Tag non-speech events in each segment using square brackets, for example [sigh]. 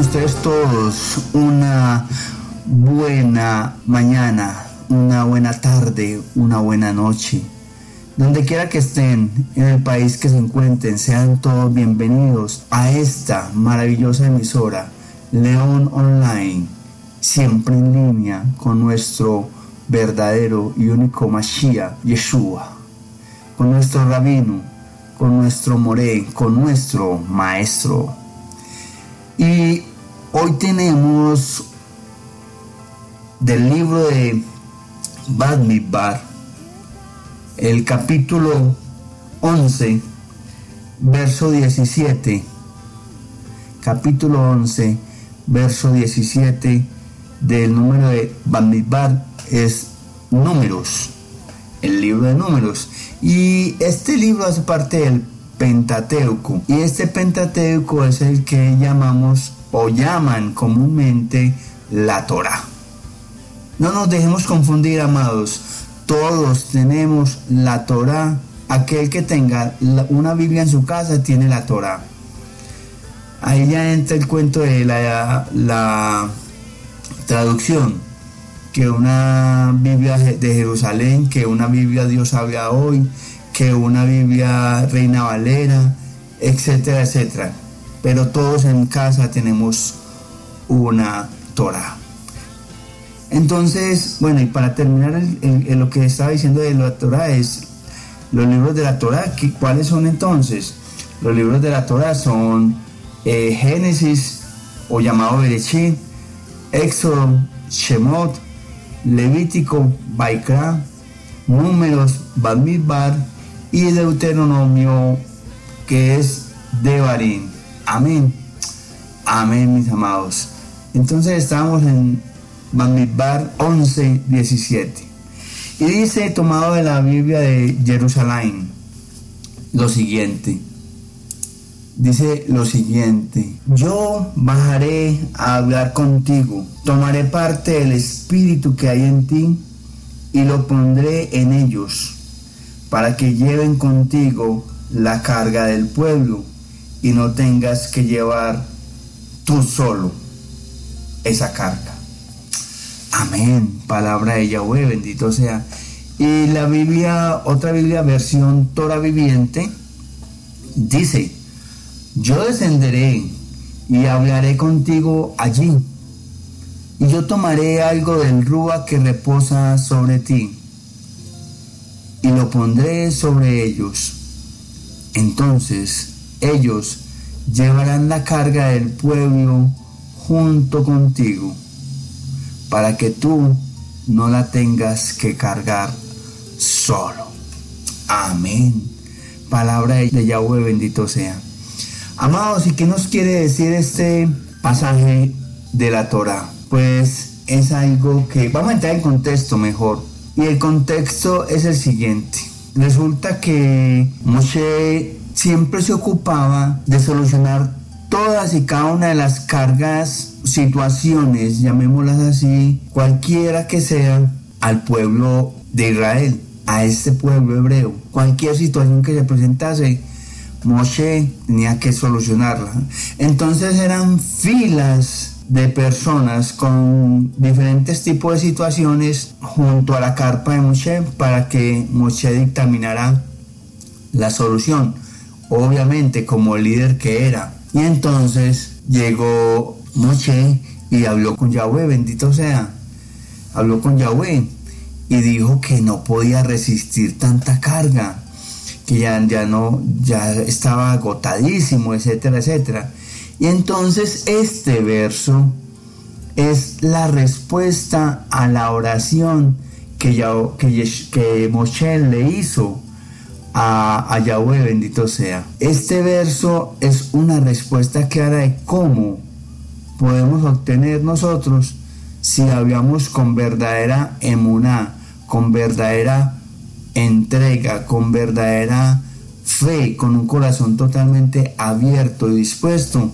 ustedes todos una buena mañana, una buena tarde, una buena noche. Donde quiera que estén, en el país que se encuentren, sean todos bienvenidos a esta maravillosa emisora, León Online, siempre en línea con nuestro verdadero y único Mashiach, Yeshua, con nuestro rabino, con nuestro moré, con nuestro maestro. Hoy tenemos del libro de Badmidbar, el capítulo 11, verso 17. Capítulo 11, verso 17 del número de Badmidbar es Números, el libro de Números. Y este libro hace parte del Pentateuco. Y este Pentateuco es el que llamamos o llaman comúnmente la Torah. No nos dejemos confundir, amados. Todos tenemos la Torah. Aquel que tenga una Biblia en su casa tiene la Torah. Ahí ya entra el cuento de la, la traducción. Que una Biblia de Jerusalén, que una Biblia Dios habla hoy, que una Biblia Reina Valera, etcétera, etcétera. Pero todos en casa tenemos una Torah. Entonces, bueno, y para terminar lo que estaba diciendo de la Torah es los libros de la Torah, ¿cuáles son entonces? Los libros de la Torah son eh, Génesis o llamado Berechit, Éxodo, Shemot, Levítico, Baikra, Números, Bamidbar y Deuteronomio que es Devarim. Amén. Amén, mis amados. Entonces estamos en Bamidbar 11, 17. Y dice, tomado de la Biblia de Jerusalén, lo siguiente. Dice lo siguiente, yo bajaré a hablar contigo, tomaré parte del espíritu que hay en ti y lo pondré en ellos, para que lleven contigo la carga del pueblo y no tengas que llevar tú solo esa carga. Amén, palabra de Yahweh, bendito sea. Y la Biblia, otra Biblia, versión Torah viviente, dice, yo descenderé y hablaré contigo allí, y yo tomaré algo del rúa que reposa sobre ti, y lo pondré sobre ellos. Entonces ellos llevarán la carga del pueblo junto contigo para que tú no la tengas que cargar solo. Amén. Palabra de Yahweh bendito sea. Amados, ¿y qué nos quiere decir este pasaje de la Torah? Pues es algo que vamos a entrar en contexto mejor. Y el contexto es el siguiente. Resulta que Moshe siempre se ocupaba de solucionar todas y cada una de las cargas, situaciones, llamémoslas así, cualquiera que sea, al pueblo de Israel, a este pueblo hebreo. Cualquier situación que se presentase, Moshe tenía que solucionarla. Entonces eran filas de personas con diferentes tipos de situaciones junto a la carpa de Moshe para que Moshe dictaminara la solución. Obviamente como líder que era. Y entonces llegó Moshe y habló con Yahweh, bendito sea. Habló con Yahweh y dijo que no podía resistir tanta carga, que ya, ya no, ya estaba agotadísimo, etcétera, etcétera. Y entonces este verso es la respuesta a la oración que, que, que Moshe le hizo a, Yahweh, bendito sea. Este verso es una respuesta clara de cómo podemos obtener nosotros si hablamos con verdadera emuná, con verdadera entrega, con verdadera fe, con un corazón totalmente abierto y dispuesto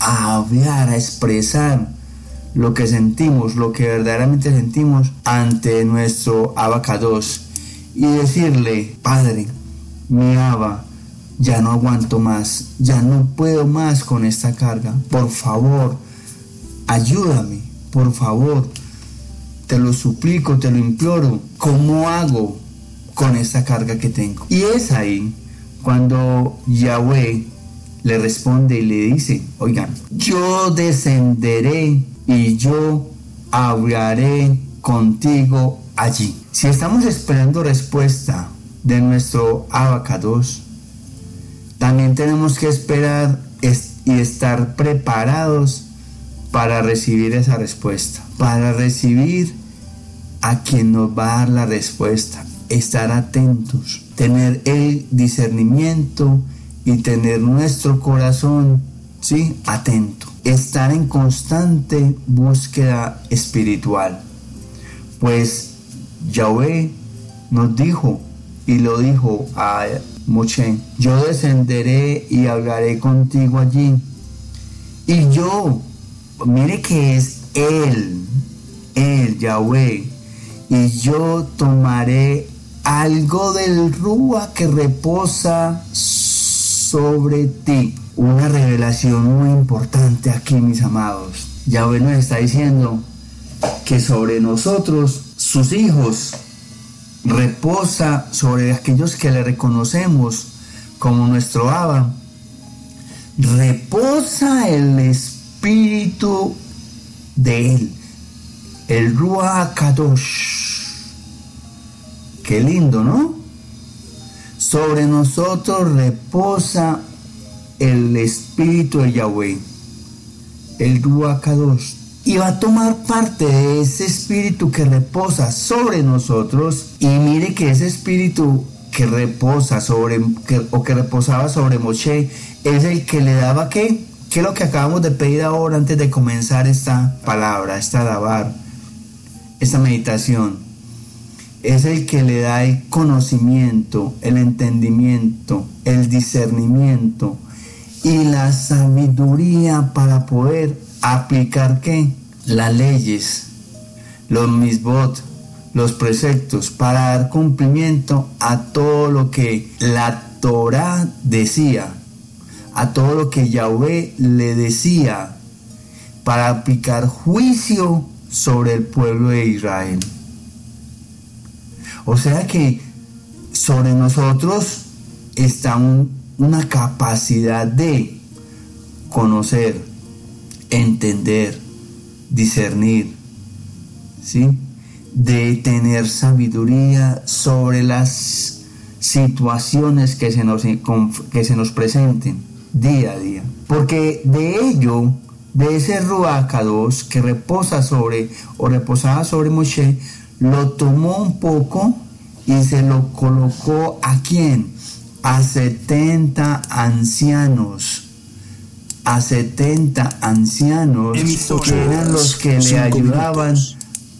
a hablar, a expresar lo que sentimos, lo que verdaderamente sentimos ante nuestro abacados y decirle, Padre, mi Abba, ya no aguanto más, ya no puedo más con esta carga. Por favor, ayúdame, por favor. Te lo suplico, te lo imploro. ¿Cómo hago con esta carga que tengo? Y es ahí cuando Yahweh le responde y le dice, oigan, yo descenderé y yo hablaré contigo allí. Si estamos esperando respuesta de nuestro abacados, también tenemos que esperar y estar preparados para recibir esa respuesta, para recibir a quien nos va a dar la respuesta, estar atentos, tener el discernimiento y tener nuestro corazón, ¿sí? Atento, estar en constante búsqueda espiritual. Pues Yahweh nos dijo y lo dijo a Moche, yo descenderé y hablaré contigo allí. Y yo, mire que es Él, Él, Yahweh, y yo tomaré algo del Rúa que reposa sobre ti. Una revelación muy importante aquí, mis amados. Yahweh nos está diciendo que sobre nosotros, sus hijos, reposa sobre aquellos que le reconocemos como nuestro Abba. Reposa el espíritu de él, el Ruach Kadosh. Qué lindo, ¿no? Sobre nosotros reposa el espíritu de Yahweh, el Ruach Kadosh y va a tomar parte de ese espíritu que reposa sobre nosotros. Y mire que ese espíritu que reposa sobre, o que reposaba sobre Moshe, es el que le daba qué? ¿Qué es lo que acabamos de pedir ahora antes de comenzar esta palabra, esta dabar, esta meditación? Es el que le da el conocimiento, el entendimiento, el discernimiento y la sabiduría para poder aplicar qué? Las leyes, los misbot, los preceptos, para dar cumplimiento a todo lo que la Torah decía, a todo lo que Yahweh le decía, para aplicar juicio sobre el pueblo de Israel. O sea que sobre nosotros está una capacidad de conocer, entender, discernir, ¿sí? de tener sabiduría sobre las situaciones que se nos, que se nos presenten día a día. Porque de ello, de ese Ruacados que reposa sobre o reposaba sobre Moshe, lo tomó un poco y se lo colocó a quién? A 70 ancianos a 70 ancianos que eran los que le ayudaban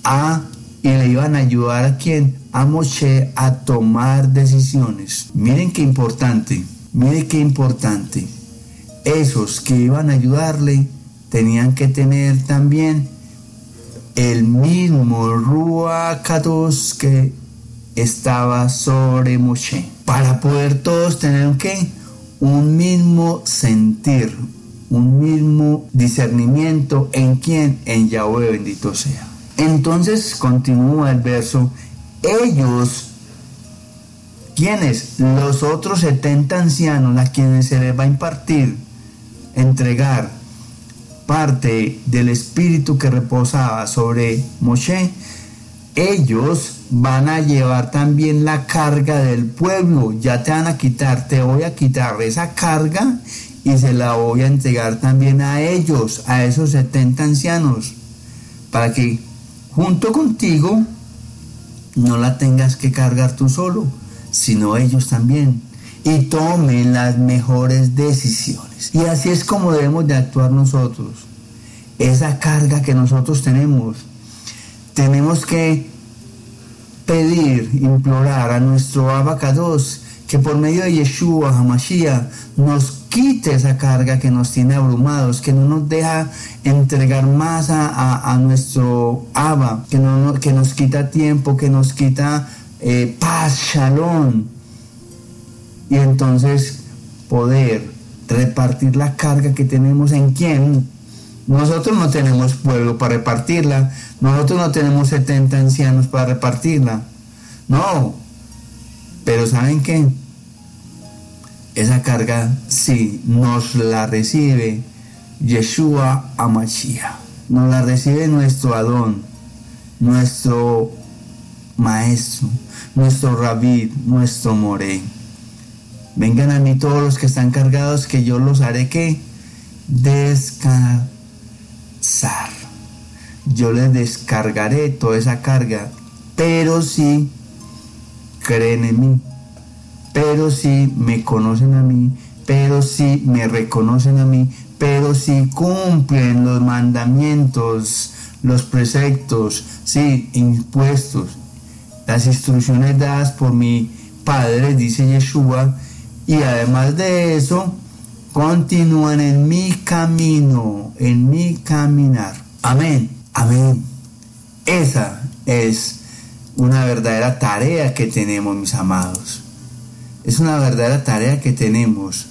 a y le iban a ayudar a quién? A Moshe a tomar decisiones. Miren qué importante, miren qué importante. Esos que iban a ayudarle tenían que tener también el mismo Ruacados que estaba sobre Moshe. Para poder todos tener ¿qué? un mismo sentir, un mismo discernimiento en quién, en Yahweh bendito sea. Entonces continúa el verso, ellos, quienes, los otros 70 ancianos a quienes se les va a impartir, entregar parte del espíritu que reposaba sobre Moshe, ellos van a llevar también la carga del pueblo. Ya te van a quitar, te voy a quitar esa carga y se la voy a entregar también a ellos, a esos 70 ancianos, para que junto contigo no la tengas que cargar tú solo, sino ellos también, y tomen las mejores decisiones. Y así es como debemos de actuar nosotros. Esa carga que nosotros tenemos, tenemos que pedir, implorar a nuestro abacados que por medio de Yeshua, Hamashiach, nos quite esa carga que nos tiene abrumados, que no nos deja entregar más a, nuestro Abba, que, no, que nos quita tiempo, que nos quita eh, paz, shalom. Y entonces poder repartir la carga que tenemos en quién. Nosotros no tenemos pueblo para repartirla, nosotros no tenemos 70 ancianos para repartirla. No, pero ¿saben qué? Esa carga sí nos la recibe Yeshua Amashia. Nos la recibe nuestro Adón, nuestro Maestro, nuestro Rabí, nuestro Moré. Vengan a mí todos los que están cargados, que yo los haré que descansar. Yo les descargaré toda esa carga, pero si creen en mí, pero si me conocen a mí, pero si me reconocen a mí, pero si cumplen los mandamientos, los preceptos, sí, impuestos, las instrucciones dadas por mi Padre, dice Yeshua, y además de eso, continúan en mi camino, en mi caminar. Amén, amén. Esa es una verdadera tarea que tenemos, mis amados. Es una verdadera tarea que tenemos.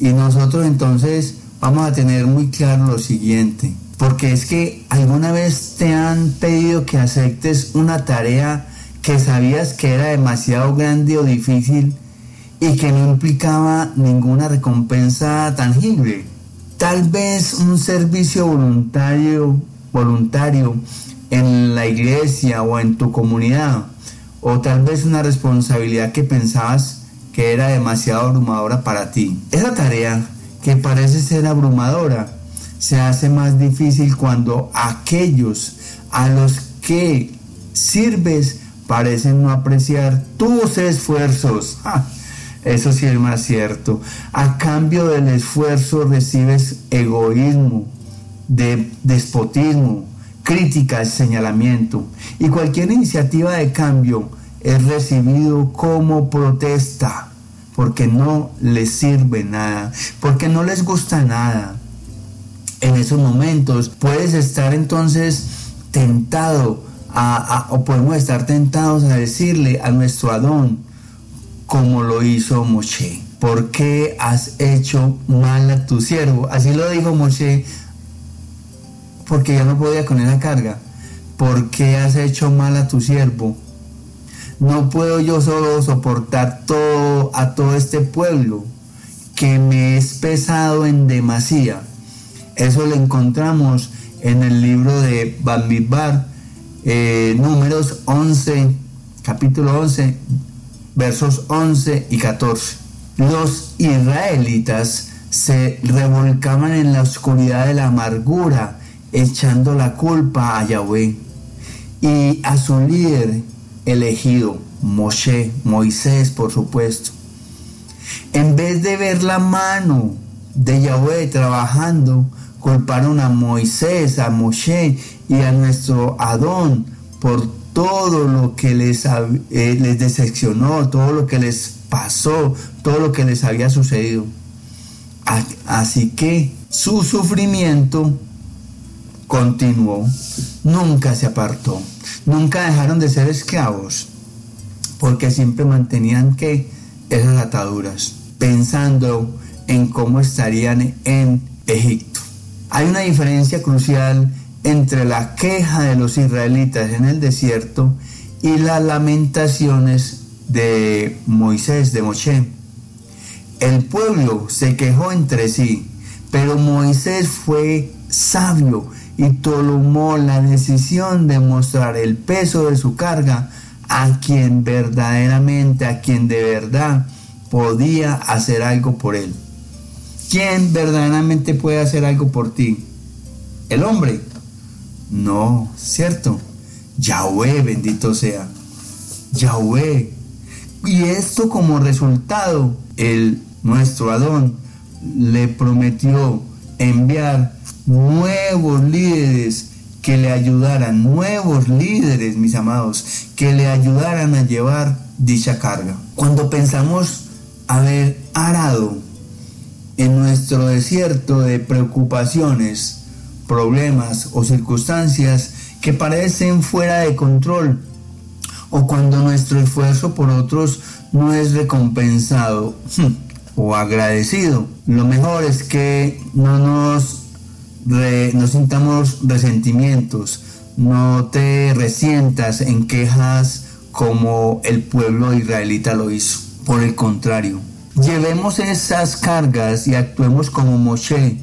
Y nosotros entonces vamos a tener muy claro lo siguiente. Porque es que alguna vez te han pedido que aceptes una tarea que sabías que era demasiado grande o difícil y que no implicaba ninguna recompensa tangible. Tal vez un servicio voluntario, voluntario en la iglesia o en tu comunidad, o tal vez una responsabilidad que pensabas que era demasiado abrumadora para ti. Esa tarea que parece ser abrumadora se hace más difícil cuando aquellos a los que sirves parecen no apreciar tus esfuerzos. [laughs] Eso sí es más cierto. A cambio del esfuerzo recibes egoísmo, de despotismo, críticas, señalamiento. Y cualquier iniciativa de cambio es recibido como protesta, porque no les sirve nada, porque no les gusta nada. En esos momentos puedes estar entonces tentado o podemos estar tentados a decirle a nuestro Adón, como lo hizo Moshe. ¿Por qué has hecho mal a tu siervo? Así lo dijo Moshe, porque ya no podía con esa carga. ¿Por qué has hecho mal a tu siervo? No puedo yo solo soportar todo a todo este pueblo que me es pesado en demasía. Eso lo encontramos en el libro de Bamidbar, eh, números 11, capítulo 11, versos 11 y 14. Los israelitas se revolcaban en la oscuridad de la amargura, echando la culpa a Yahweh y a su líder elegido, Moshe, Moisés por supuesto. En vez de ver la mano de Yahweh trabajando, culparon a Moisés, a Moshe y a nuestro Adón por todo lo que les, eh, les decepcionó, todo lo que les pasó, todo lo que les había sucedido. Así que su sufrimiento continuó, nunca se apartó, nunca dejaron de ser esclavos, porque siempre mantenían que esas ataduras, pensando en cómo estarían en Egipto. Hay una diferencia crucial entre la queja de los israelitas en el desierto y las lamentaciones de Moisés, de Moshe. El pueblo se quejó entre sí, pero Moisés fue sabio y tomó la decisión de mostrar el peso de su carga a quien verdaderamente, a quien de verdad podía hacer algo por él. ¿Quién verdaderamente puede hacer algo por ti? El hombre no, ¿cierto? Yahweh, bendito sea. Yahweh. Y esto como resultado, el, nuestro Adón le prometió enviar nuevos líderes que le ayudaran, nuevos líderes, mis amados, que le ayudaran a llevar dicha carga. Cuando pensamos haber arado en nuestro desierto de preocupaciones, problemas o circunstancias que parecen fuera de control o cuando nuestro esfuerzo por otros no es recompensado. o agradecido. Lo mejor es que no nos, no sintamos resentimientos, no te resientas en quejas como el pueblo israelita lo hizo. Por el contrario, llevemos esas cargas y actuemos como Moshe.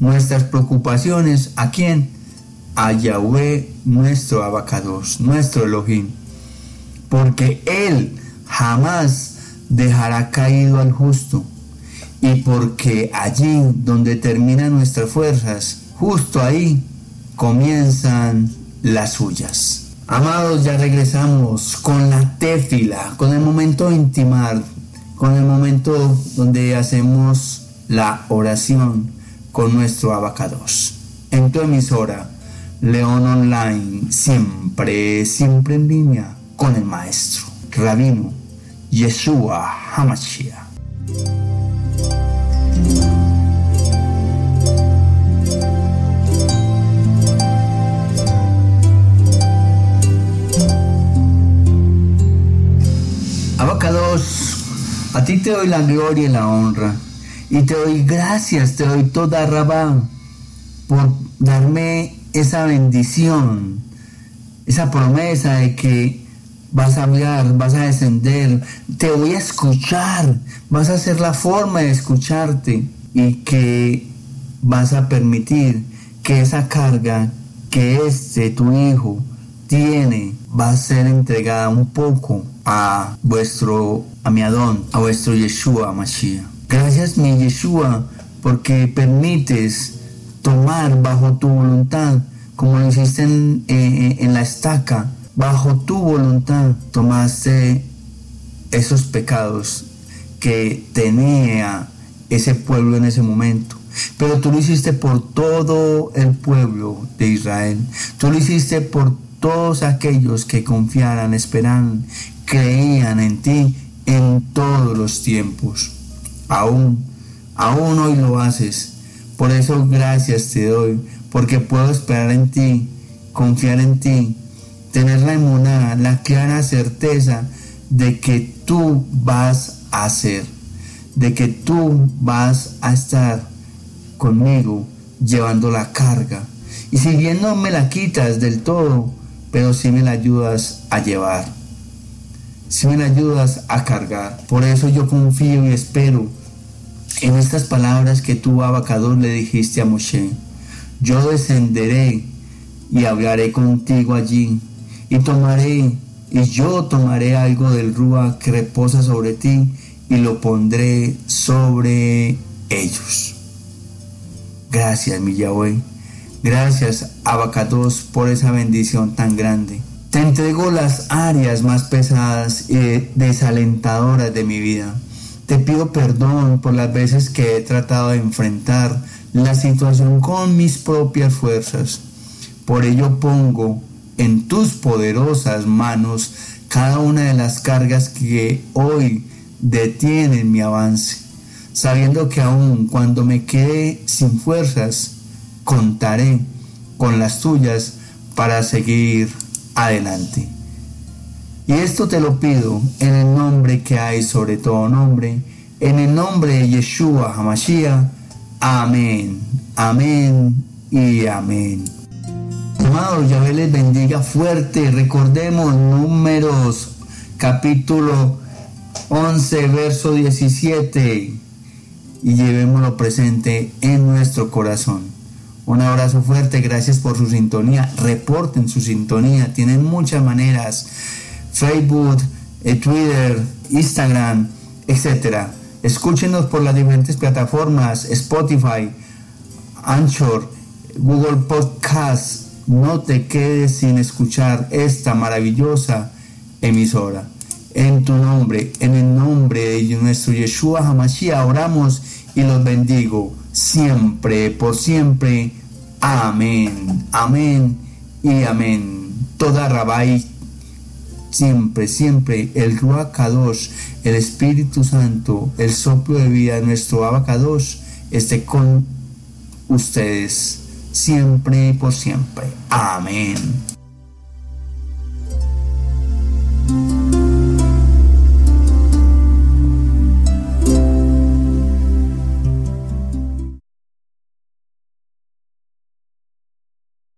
Nuestras preocupaciones, ¿a quién? A Yahweh, nuestro abacados, nuestro Elohim. Porque Él jamás dejará caído al justo. Y porque allí donde terminan nuestras fuerzas, justo ahí comienzan las suyas. Amados, ya regresamos con la tefila, con el momento intimar, con el momento donde hacemos la oración con nuestro abacados. En tu emisora, León Online, siempre, siempre en línea con el Maestro, Rabino, Yeshua Hamashiach. A ti te doy la gloria y la honra. Y te doy gracias, te doy toda rabá por darme esa bendición, esa promesa de que vas a hablar, vas a descender, te voy a escuchar, vas a ser la forma de escucharte y que vas a permitir que esa carga que este tu hijo tiene va a ser entregada un poco a vuestro, a mi Adón, a vuestro Yeshua Mashiach. Gracias mi Yeshua porque permites tomar bajo tu voluntad, como lo hiciste en, en la estaca, bajo tu voluntad tomaste esos pecados que tenía ese pueblo en ese momento. Pero tú lo hiciste por todo el pueblo de Israel. Tú lo hiciste por todos aquellos que confiaran, esperaran, creían en ti en todos los tiempos. Aún, aún hoy lo haces. Por eso gracias te doy, porque puedo esperar en ti, confiar en ti, tener la emunada, la clara certeza de que tú vas a hacer, de que tú vas a estar conmigo llevando la carga. Y si bien no me la quitas del todo, pero si me la ayudas a llevar, si me ayudas a cargar. Por eso yo confío y espero en estas palabras que tú, Abacador, le dijiste a Moshe. Yo descenderé y hablaré contigo allí y tomaré y yo tomaré algo del rúa que reposa sobre ti y lo pondré sobre ellos. Gracias, mi Yahweh. Gracias, Abacados, por esa bendición tan grande. Te entrego las áreas más pesadas y desalentadoras de mi vida. Te pido perdón por las veces que he tratado de enfrentar la situación con mis propias fuerzas. Por ello pongo en tus poderosas manos cada una de las cargas que hoy detienen mi avance, sabiendo que aun cuando me quede sin fuerzas, contaré con las tuyas para seguir adelante. Y esto te lo pido en el nombre que hay sobre todo nombre, en el nombre de Yeshua Hamashiach. Amén, amén y amén. Amados, Yahvé les bendiga fuerte. Recordemos números capítulo 11, verso 17 y llevémoslo presente en nuestro corazón. Un abrazo fuerte, gracias por su sintonía. Reporten su sintonía, tienen muchas maneras. Facebook, eh, Twitter, Instagram, etc. Escúchenos por las diferentes plataformas, Spotify, Anchor, Google Podcast. No te quedes sin escuchar esta maravillosa emisora. En tu nombre, en el nombre de nuestro Yeshua Hamashiach, oramos y los bendigo siempre, por siempre. Amén, amén y amén. Toda Rabai, siempre, siempre, el Ruacados, el Espíritu Santo, el soplo de vida nuestro Abacados, esté con ustedes siempre y por siempre. Amén.